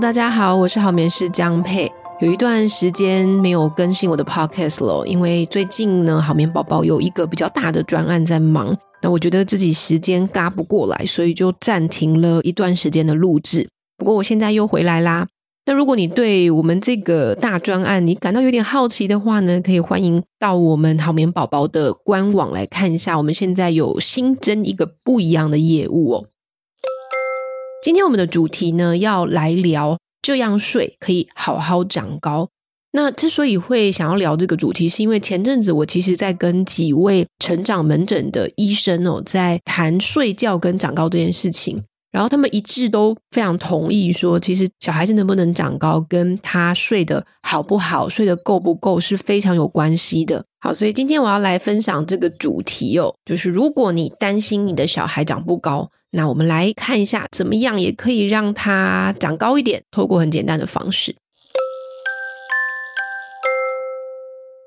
大家好，我是好眠师江佩。有一段时间没有更新我的 podcast 了，因为最近呢，好眠宝宝有一个比较大的专案在忙，那我觉得自己时间嘎不过来，所以就暂停了一段时间的录制。不过我现在又回来啦。那如果你对我们这个大专案你感到有点好奇的话呢，可以欢迎到我们好眠宝宝的官网来看一下，我们现在有新增一个不一样的业务哦。今天我们的主题呢，要来聊这样睡可以好好长高。那之所以会想要聊这个主题，是因为前阵子我其实在跟几位成长门诊的医生哦，在谈睡觉跟长高这件事情，然后他们一致都非常同意说，其实小孩子能不能长高，跟他睡得好不好、睡得够不够是非常有关系的。好，所以今天我要来分享这个主题哦，就是如果你担心你的小孩长不高。那我们来看一下，怎么样也可以让它长高一点，透过很简单的方式。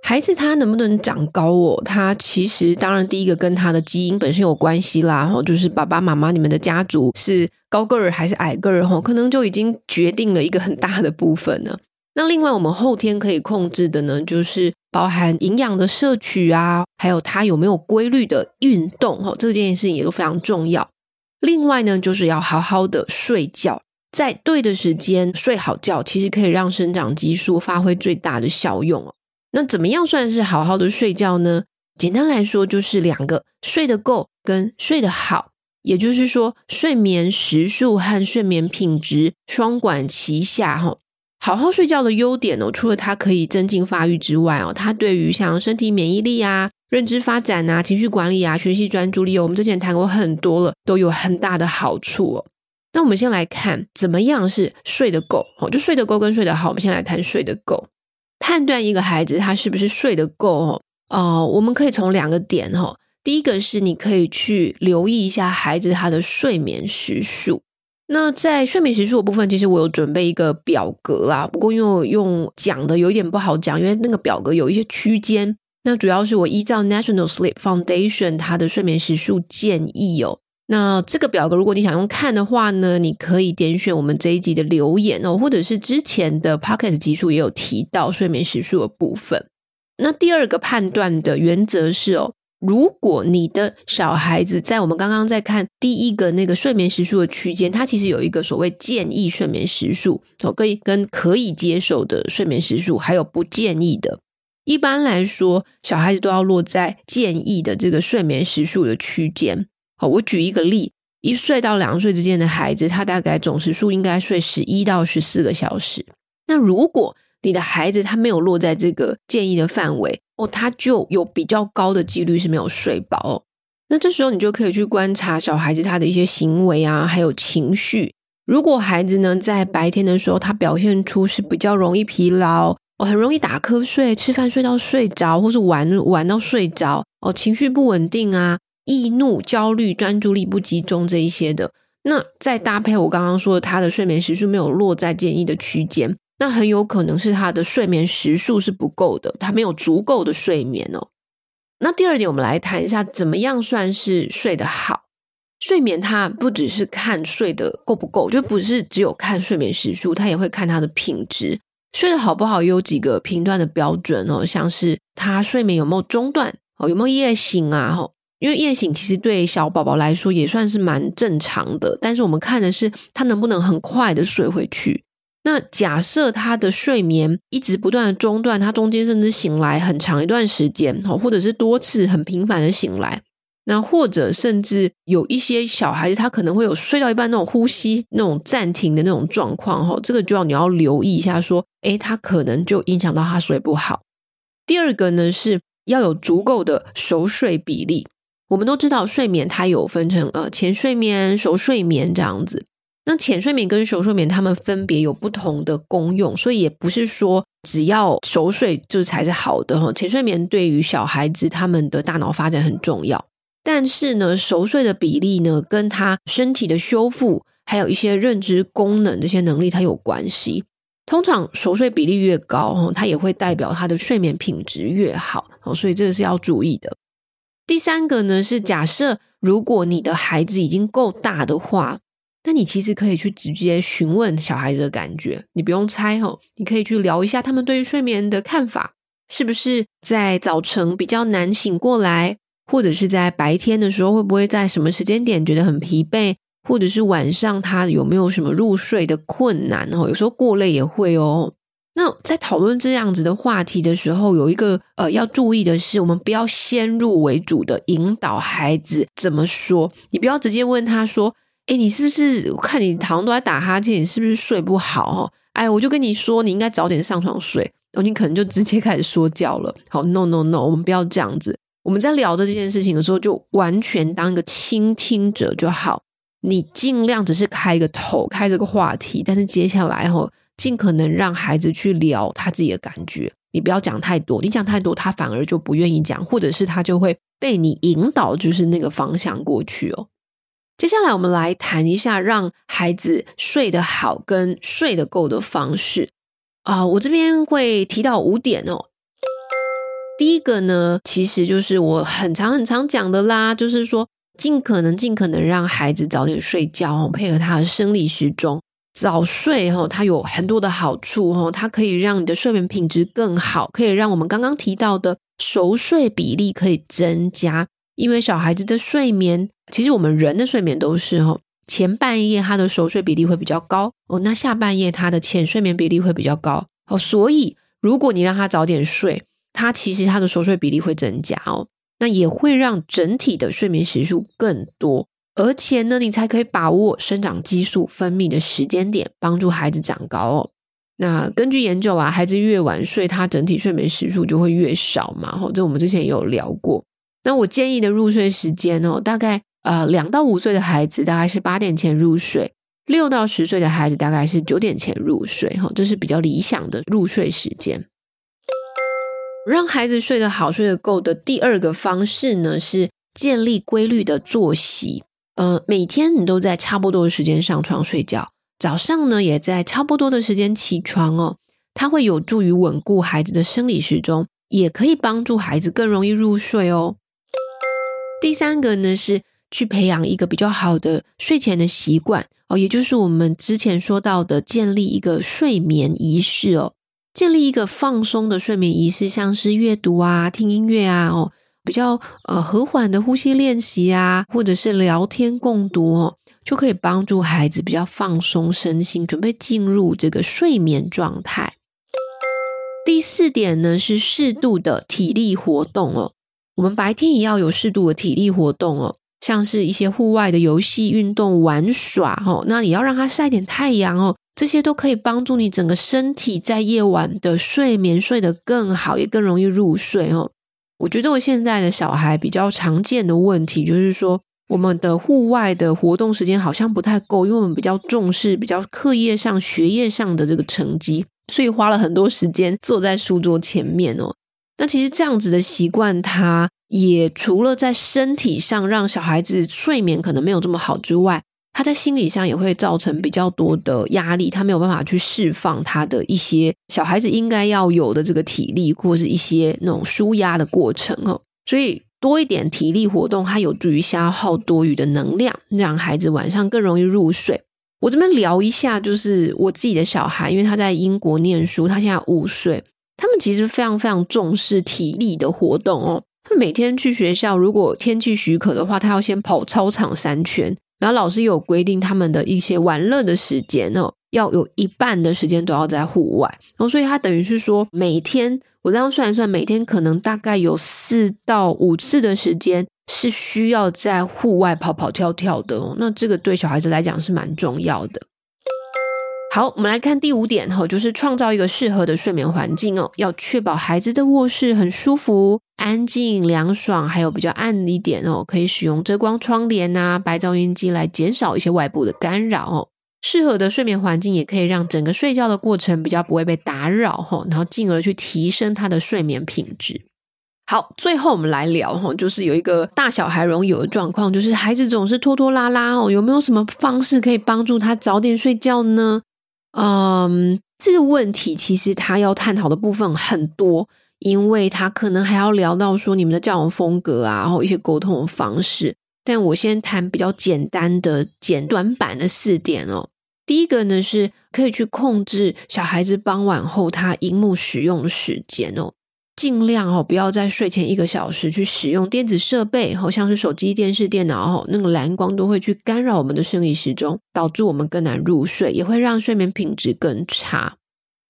孩子他能不能长高哦？他其实当然第一个跟他的基因本身有关系啦，然后，就是爸爸妈妈你们的家族是高个儿还是矮个儿，哈，可能就已经决定了一个很大的部分了。那另外我们后天可以控制的呢，就是包含营养的摄取啊，还有他有没有规律的运动，哈，这件事情也都非常重要。另外呢，就是要好好的睡觉，在对的时间睡好觉，其实可以让生长激素发挥最大的效用哦。那怎么样算是好好的睡觉呢？简单来说，就是两个：睡得够跟睡得好。也就是说，睡眠时数和睡眠品质双管齐下哈。好好睡觉的优点哦，除了它可以增进发育之外哦，它对于像身体免疫力啊。认知发展啊，情绪管理啊，学习专注力，我们之前谈过很多了，都有很大的好处哦。那我们先来看怎么样是睡得够哦，就睡得够跟睡得好。我们先来谈睡得够，判断一个孩子他是不是睡得够哦。我们可以从两个点哦。第一个是你可以去留意一下孩子他的睡眠时数。那在睡眠时数的部分，其实我有准备一个表格啦，不过因为我用讲的有一点不好讲，因为那个表格有一些区间。那主要是我依照 National Sleep Foundation 它的睡眠时数建议哦。那这个表格如果你想用看的话呢，你可以点选我们这一集的留言哦，或者是之前的 Podcast 集数也有提到睡眠时数的部分。那第二个判断的原则是哦，如果你的小孩子在我们刚刚在看第一个那个睡眠时数的区间，它其实有一个所谓建议睡眠时数哦，可以跟可以接受的睡眠时数，还有不建议的。一般来说，小孩子都要落在建议的这个睡眠时数的区间。好，我举一个例：一岁到两岁之间的孩子，他大概总时数应该睡十一到十四个小时。那如果你的孩子他没有落在这个建议的范围哦，他就有比较高的几率是没有睡饱。那这时候你就可以去观察小孩子他的一些行为啊，还有情绪。如果孩子呢在白天的时候，他表现出是比较容易疲劳。很容易打瞌睡，吃饭睡到睡着，或是玩玩到睡着。哦，情绪不稳定啊，易怒、焦虑、专注力不集中这一些的。那再搭配我刚刚说的，他的睡眠时数没有落在建议的区间，那很有可能是他的睡眠时数是不够的，他没有足够的睡眠哦。那第二点，我们来谈一下，怎么样算是睡得好？睡眠它不只是看睡得够不够，就不是只有看睡眠时数，它也会看它的品质。睡得好不好有几个评断的标准哦，像是他睡眠有没有中断哦，有没有夜醒啊？吼，因为夜醒其实对小宝宝来说也算是蛮正常的，但是我们看的是他能不能很快的睡回去。那假设他的睡眠一直不断的中断，他中间甚至醒来很长一段时间，哦，或者是多次很频繁的醒来。那或者甚至有一些小孩子，他可能会有睡到一半那种呼吸那种暂停的那种状况，哈，这个就要你要留意一下，说，诶，他可能就影响到他睡不好。第二个呢，是要有足够的熟睡比例。我们都知道睡眠它有分成呃浅睡眠、熟睡眠这样子。那浅睡眠跟熟睡眠，它们分别有不同的功用，所以也不是说只要熟睡就才是好的哈。浅睡眠对于小孩子他们的大脑发展很重要。但是呢，熟睡的比例呢，跟他身体的修复，还有一些认知功能这些能力，它有关系。通常熟睡比例越高，它也会代表他的睡眠品质越好哦，所以这个是要注意的。第三个呢，是假设如果你的孩子已经够大的话，那你其实可以去直接询问小孩子的感觉，你不用猜哦，你可以去聊一下他们对于睡眠的看法，是不是在早晨比较难醒过来，或者是在白天的时候会不会在什么时间点觉得很疲惫，或者是晚上他有没有什么入睡的困难哦？有时候过累也会哦。那在讨论这样子的话题的时候，有一个呃要注意的是，我们不要先入为主的引导孩子怎么说，你不要直接问他说。哎，你是不是我看你好像都在打哈欠？你是不是睡不好？哦，哎，我就跟你说，你应该早点上床睡。然后你可能就直接开始说教了。好，no no no，我们不要这样子。我们在聊的这件事情的时候，就完全当一个倾听者就好。你尽量只是开个头，开这个话题，但是接下来哈，尽可能让孩子去聊他自己的感觉。你不要讲太多，你讲太多，他反而就不愿意讲，或者是他就会被你引导，就是那个方向过去哦。接下来，我们来谈一下让孩子睡得好跟睡得够的方式啊、我这边会提到五点哦。第一个呢，其实就是我很常很常讲的啦，就是说尽可能尽可能让孩子早点睡觉哦，配合他的生理时钟。早睡哈，它有很多的好处哦，它可以让你的睡眠品质更好，可以让我们刚刚提到的熟睡比例可以增加。因为小孩子的睡眠，其实我们人的睡眠都是哈，前半夜他的熟睡比例会比较高哦，那下半夜他的浅睡眠比例会比较高哦，所以如果你让他早点睡，它其实它的熟睡比例会增加哦，那也会让整体的睡眠时数更多，而且呢，你才可以把握生长激素分泌的时间点，帮助孩子长高哦。那根据研究啊，孩子越晚睡，他整体睡眠时数就会越少嘛，哈，这我们之前也有聊过。那我建议的入睡时间哦，大概呃两到五岁的孩子大概是八点前入睡，六到十岁的孩子大概是九点前入睡哈，这是比较理想的入睡时间。让孩子睡得好、睡得够的第二个方式呢，是建立规律的作息。呃，每天你都在差不多的时间上床睡觉，早上呢也在差不多的时间起床哦，它会有助于稳固孩子的生理时钟，也可以帮助孩子更容易入睡哦。第三个呢，是去培养一个比较好的睡前的习惯哦，也就是我们之前说到的建立一个睡眠仪式哦，建立一个放松的睡眠仪式，像是阅读啊、听音乐啊哦，比较呃和缓的呼吸练习啊，或者是聊天共读哦，就可以帮助孩子比较放松身心，准备进入这个睡眠状态。第四点呢，是适度的体力活动哦。我们白天也要有适度的体力活动哦，像是一些户外的游戏运动、玩耍哦，那也要让他晒点太阳哦，这些都可以帮助你整个身体在夜晚的睡眠睡得更好，也更容易入睡哦。我觉得我现在的小孩比较常见的问题就是说，我们的户外的活动时间好像不太够，因为我们比较重视比较课业上、学业上的这个成绩，所以花了很多时间坐在书桌前面哦。那其实这样子的习惯，他也除了在身体上让小孩子睡眠可能没有这么好之外，他在心理上也会造成比较多的压力，他没有办法去释放他的一些小孩子应该要有的这个体力，或是一些那种舒压的过程哦。所以多一点体力活动，它有助于消耗多余的能量，让孩子晚上更容易入睡。我这边聊一下，就是我自己的小孩，因为他在英国念书，他现在五岁。他们其实非常非常重视体力的活动哦。他每天去学校，如果天气许可的话，他要先跑操场三圈。然后老师有规定他们的一些玩乐的时间哦，要有一半的时间都要在户外。然后所以他等于是说，每天我这样算一算，每天可能大概有四到五次的时间是需要在户外跑跑跳跳的哦。那这个对小孩子来讲是蛮重要的。好，我们来看第五点哈，就是创造一个适合的睡眠环境哦，要确保孩子的卧室很舒服、安静、凉爽，还有比较暗一点哦，可以使用遮光窗帘啊、白噪音机来减少一些外部的干扰哦。适合的睡眠环境也可以让整个睡觉的过程比较不会被打扰哈，然后进而去提升他的睡眠品质。好，最后我们来聊哈，就是有一个大小孩容易有的状况，就是孩子总是拖拖拉拉哦，有没有什么方式可以帮助他早点睡觉呢？嗯，这个问题其实他要探讨的部分很多，因为他可能还要聊到说你们的教养风格啊，然后一些沟通的方式。但我先谈比较简单的简短版的四点哦。第一个呢，是可以去控制小孩子傍晚后他荧幕使用时间哦，尽量哦不要在睡前一个小时去使用电子设备，好像是手机、电视、电脑哦，那个蓝光都会去干扰我们的生理时钟，导致我们更难入睡，也会让睡眠品质更差。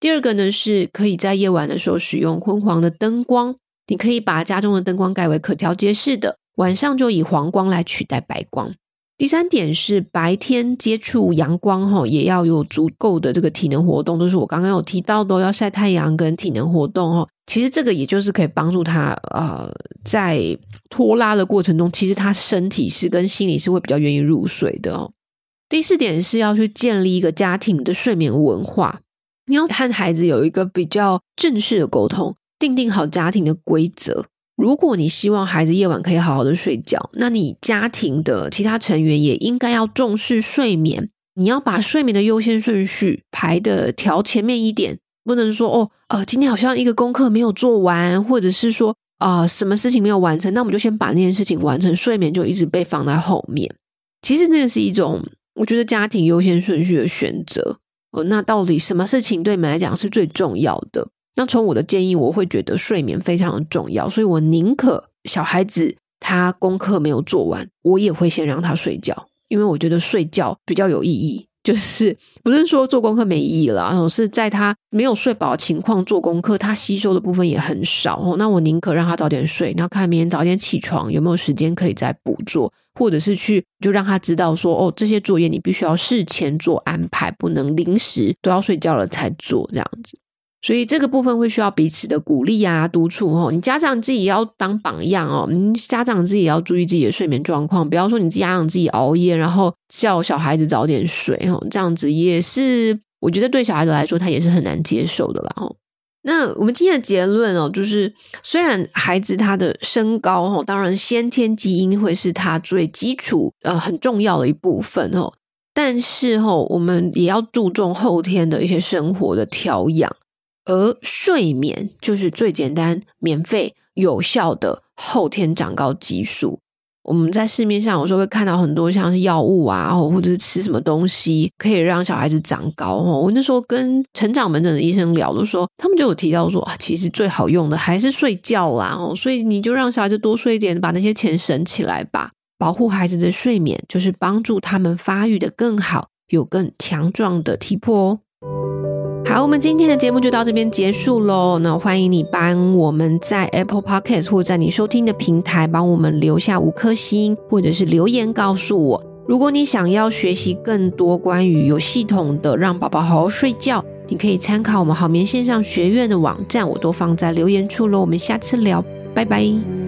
第二个呢，是可以在夜晚的时候使用昏黄的灯光，你可以把家中的灯光改为可调节式的，晚上就以黄光来取代白光。第三点是白天接触阳光哈，也要有足够的这个体能活动，都是我刚刚有提到的，要晒太阳跟体能活动哈。其实这个也就是可以帮助他呃，在拖拉的过程中，其实他身体是跟心理是会比较愿意入睡的哦。第四点是要去建立一个家庭的睡眠文化。你要和孩子有一个比较正式的沟通，定定好家庭的规则。如果你希望孩子夜晚可以好好的睡觉，那你家庭的其他成员也应该要重视睡眠。你要把睡眠的优先顺序排得调前面一点，不能说哦，呃，今天好像一个功课没有做完，或者是说啊，什么事情没有完成，那我们就先把那件事情完成，睡眠就一直被放在后面。其实那个是一种，我觉得家庭优先顺序的选择。哦，那到底什么事情对你们来讲是最重要的？那从我的建议，我会觉得睡眠非常的重要，所以我宁可小孩子他功课没有做完，我也会先让他睡觉，因为我觉得睡觉比较有意义。就是不是说做功课没意义了，而是在他没有睡饱的情况做功课，他吸收的部分也很少哦。那我宁可让他早点睡，然后看明天早点起床有没有时间可以再补做，或者是去就让他知道说哦，这些作业你必须要事前做安排，不能临时都要睡觉了才做这样子。所以这个部分会需要彼此的鼓励啊、督促哦。你家长自己要当榜样哦。你家长自己也要注意自己的睡眠状况，不要说你家长自己熬夜，然后叫小孩子早点睡哦。这样子也是，我觉得对小孩子来说，他也是很难接受的啦。哦，那我们今天的结论哦，就是虽然孩子他的身高哦，当然先天基因会是他最基础呃很重要的一部分哦，但是哦，我们也要注重后天的一些生活的调养。而睡眠就是最简单、免费、有效的后天长高激素。我们在市面上有时候会看到很多像是药物啊，或者是吃什么东西可以让小孩子长高哦。我那时候跟成长门诊的医生聊的时候，他们就有提到说，其实最好用的还是睡觉啦。哦，所以你就让小孩子多睡一点，把那些钱省起来吧。保护孩子的睡眠，就是帮助他们发育得更好，有更强壮的体魄哦。好，我们今天的节目就到这边结束喽。那欢迎你帮我们在 Apple Podcast 或在你收听的平台帮我们留下五颗星，或者是留言告诉我。如果你想要学习更多关于有系统的让宝宝好好睡觉，你可以参考我们好眠线上学院的网站，我都放在留言处喽。我们下次聊，拜拜。